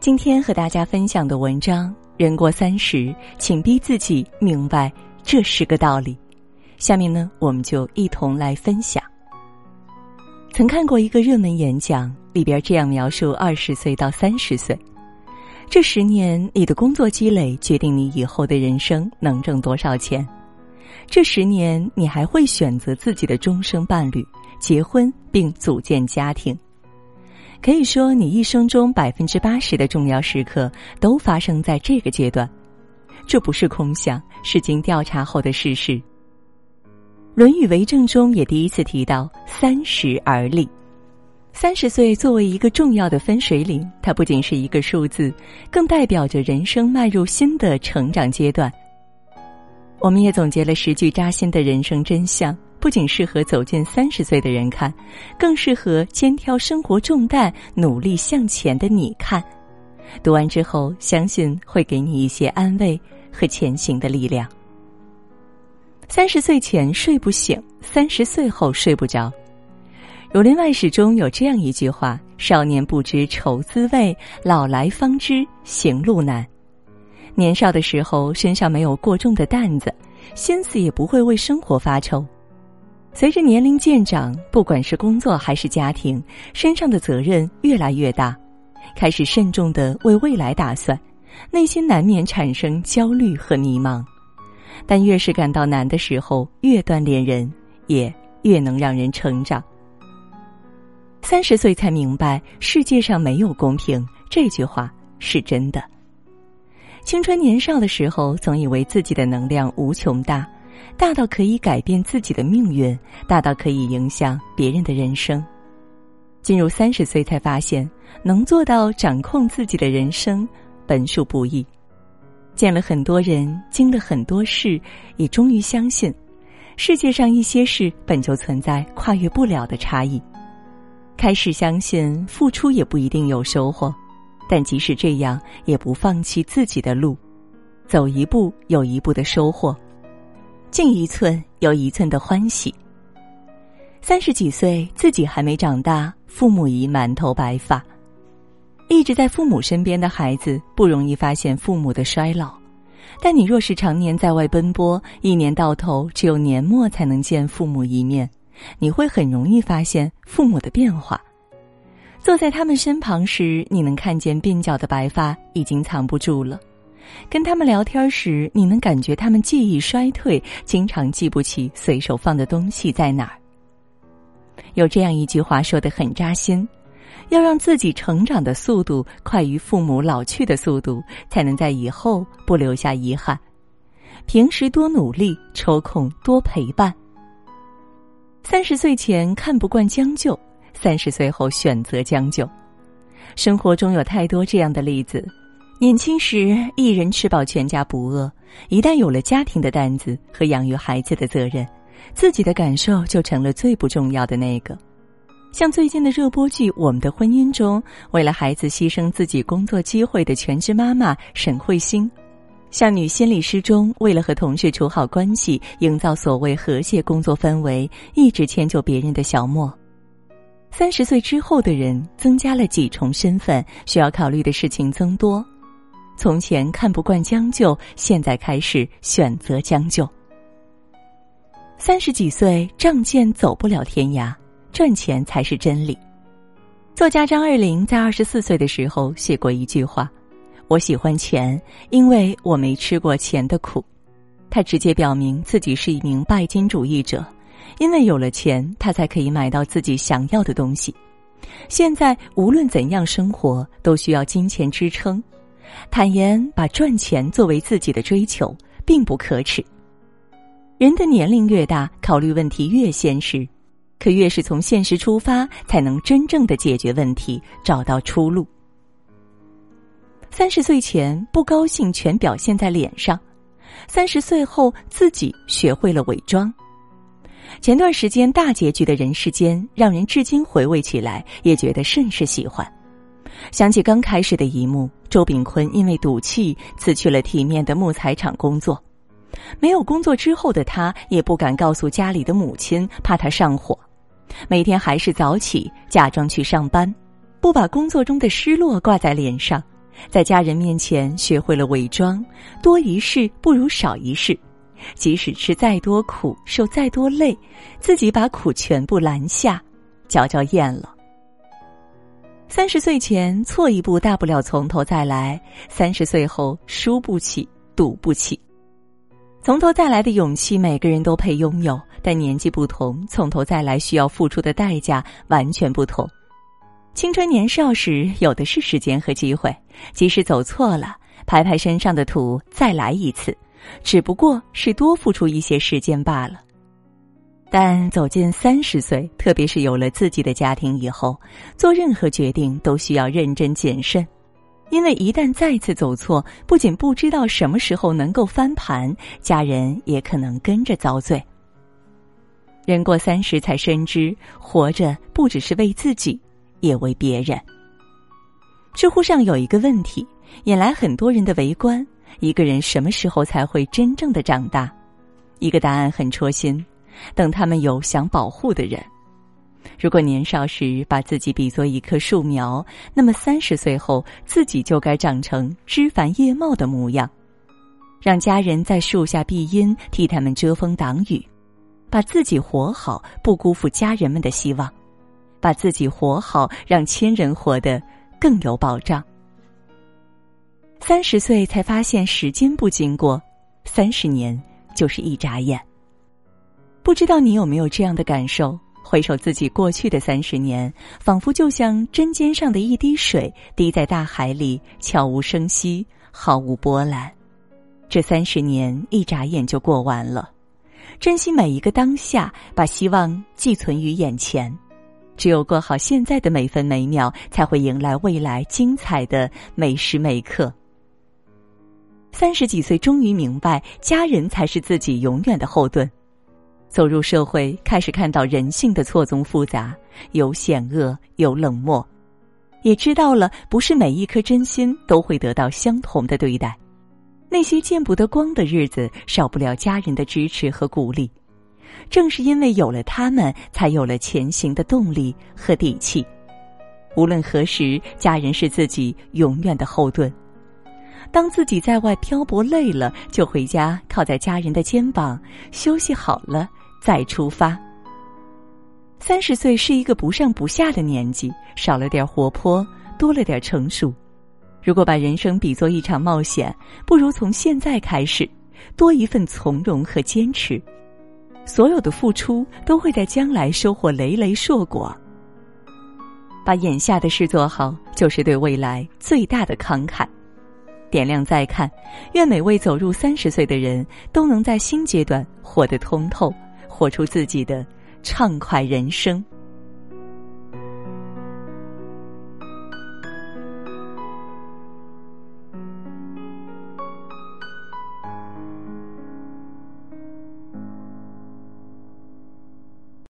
今天和大家分享的文章：人过三十，请逼自己明白这是个道理。下面呢，我们就一同来分享。曾看过一个热门演讲，里边这样描述二十岁到三十岁这十年，你的工作积累决定你以后的人生能挣多少钱。这十年，你还会选择自己的终生伴侣，结婚并组建家庭。可以说，你一生中百分之八十的重要时刻都发生在这个阶段，这不是空想，是经调查后的事实。《论语为政》中也第一次提到“三十而立”。三十岁作为一个重要的分水岭，它不仅是一个数字，更代表着人生迈入新的成长阶段。我们也总结了十句扎心的人生真相。不仅适合走进三十岁的人看，更适合肩挑生活重担、努力向前的你看。读完之后，相信会给你一些安慰和前行的力量。三十岁前睡不醒，三十岁后睡不着。《儒林外史》中有这样一句话：“少年不知愁滋味，老来方知行路难。”年少的时候，身上没有过重的担子，心思也不会为生活发愁。随着年龄渐长，不管是工作还是家庭，身上的责任越来越大，开始慎重的为未来打算，内心难免产生焦虑和迷茫。但越是感到难的时候，越锻炼人，也越能让人成长。三十岁才明白世界上没有公平，这句话是真的。青春年少的时候，总以为自己的能量无穷大。大到可以改变自己的命运，大到可以影响别人的人生。进入三十岁才发现，能做到掌控自己的人生，本属不易。见了很多人，经了很多事，也终于相信，世界上一些事本就存在跨越不了的差异。开始相信，付出也不一定有收获，但即使这样，也不放弃自己的路，走一步有一步的收获。进一寸有一寸的欢喜。三十几岁，自己还没长大，父母已满头白发。一直在父母身边的孩子不容易发现父母的衰老，但你若是常年在外奔波，一年到头只有年末才能见父母一面，你会很容易发现父母的变化。坐在他们身旁时，你能看见鬓角的白发已经藏不住了。跟他们聊天时，你能感觉他们记忆衰退，经常记不起随手放的东西在哪儿。有这样一句话说的很扎心：要让自己成长的速度快于父母老去的速度，才能在以后不留下遗憾。平时多努力，抽空多陪伴。三十岁前看不惯将就，三十岁后选择将就。生活中有太多这样的例子。年轻时一人吃饱全家不饿，一旦有了家庭的担子和养育孩子的责任，自己的感受就成了最不重要的那个。像最近的热播剧《我们的婚姻》中，为了孩子牺牲自己工作机会的全职妈妈沈慧星；像《女心理师》中，为了和同事处好关系，营造所谓和谐工作氛围，一直迁就别人的小莫。三十岁之后的人增加了几重身份，需要考虑的事情增多。从前看不惯将就，现在开始选择将就。三十几岁仗剑走不了天涯，赚钱才是真理。作家张爱玲在二十四岁的时候写过一句话：“我喜欢钱，因为我没吃过钱的苦。”她直接表明自己是一名拜金主义者，因为有了钱，她才可以买到自己想要的东西。现在无论怎样生活，都需要金钱支撑。坦言把赚钱作为自己的追求，并不可耻。人的年龄越大，考虑问题越现实，可越是从现实出发，才能真正的解决问题，找到出路。三十岁前不高兴全表现在脸上，三十岁后自己学会了伪装。前段时间大结局的人世间，让人至今回味起来也觉得甚是喜欢。想起刚开始的一幕，周炳坤因为赌气辞去了体面的木材厂工作，没有工作之后的他也不敢告诉家里的母亲，怕他上火，每天还是早起，假装去上班，不把工作中的失落挂在脸上，在家人面前学会了伪装，多一事不如少一事。即使吃再多苦，受再多累，自己把苦全部拦下，嚼嚼咽了。三十岁前错一步，大不了从头再来；三十岁后输不起，赌不起。从头再来的勇气，每个人都配拥有，但年纪不同，从头再来需要付出的代价完全不同。青春年少时，有的是时间和机会，即使走错了，拍拍身上的土，再来一次，只不过是多付出一些时间罢了。但走进三十岁，特别是有了自己的家庭以后，做任何决定都需要认真谨慎，因为一旦再次走错，不仅不知道什么时候能够翻盘，家人也可能跟着遭罪。人过三十才深知，活着不只是为自己。也为别人。知乎上有一个问题，引来很多人的围观：一个人什么时候才会真正的长大？一个答案很戳心：等他们有想保护的人。如果年少时把自己比作一棵树苗，那么三十岁后自己就该长成枝繁叶茂的模样，让家人在树下避阴，替他们遮风挡雨，把自己活好，不辜负家人们的希望。把自己活好，让亲人活得更有保障。三十岁才发现时间不经过，三十年就是一眨眼。不知道你有没有这样的感受？回首自己过去的三十年，仿佛就像针尖上的一滴水，滴在大海里，悄无声息，毫无波澜。这三十年一眨眼就过完了，珍惜每一个当下，把希望寄存于眼前。只有过好现在的每分每秒，才会迎来未来精彩的每时每刻。三十几岁，终于明白，家人才是自己永远的后盾。走入社会，开始看到人性的错综复杂，有险恶，有冷漠，也知道了，不是每一颗真心都会得到相同的对待。那些见不得光的日子，少不了家人的支持和鼓励。正是因为有了他们，才有了前行的动力和底气。无论何时，家人是自己永远的后盾。当自己在外漂泊累了，就回家靠在家人的肩膀，休息好了再出发。三十岁是一个不上不下的年纪，少了点活泼，多了点成熟。如果把人生比作一场冒险，不如从现在开始，多一份从容和坚持。所有的付出都会在将来收获累累硕果。把眼下的事做好，就是对未来最大的慷慨。点亮再看，愿每位走入三十岁的人都能在新阶段活得通透，活出自己的畅快人生。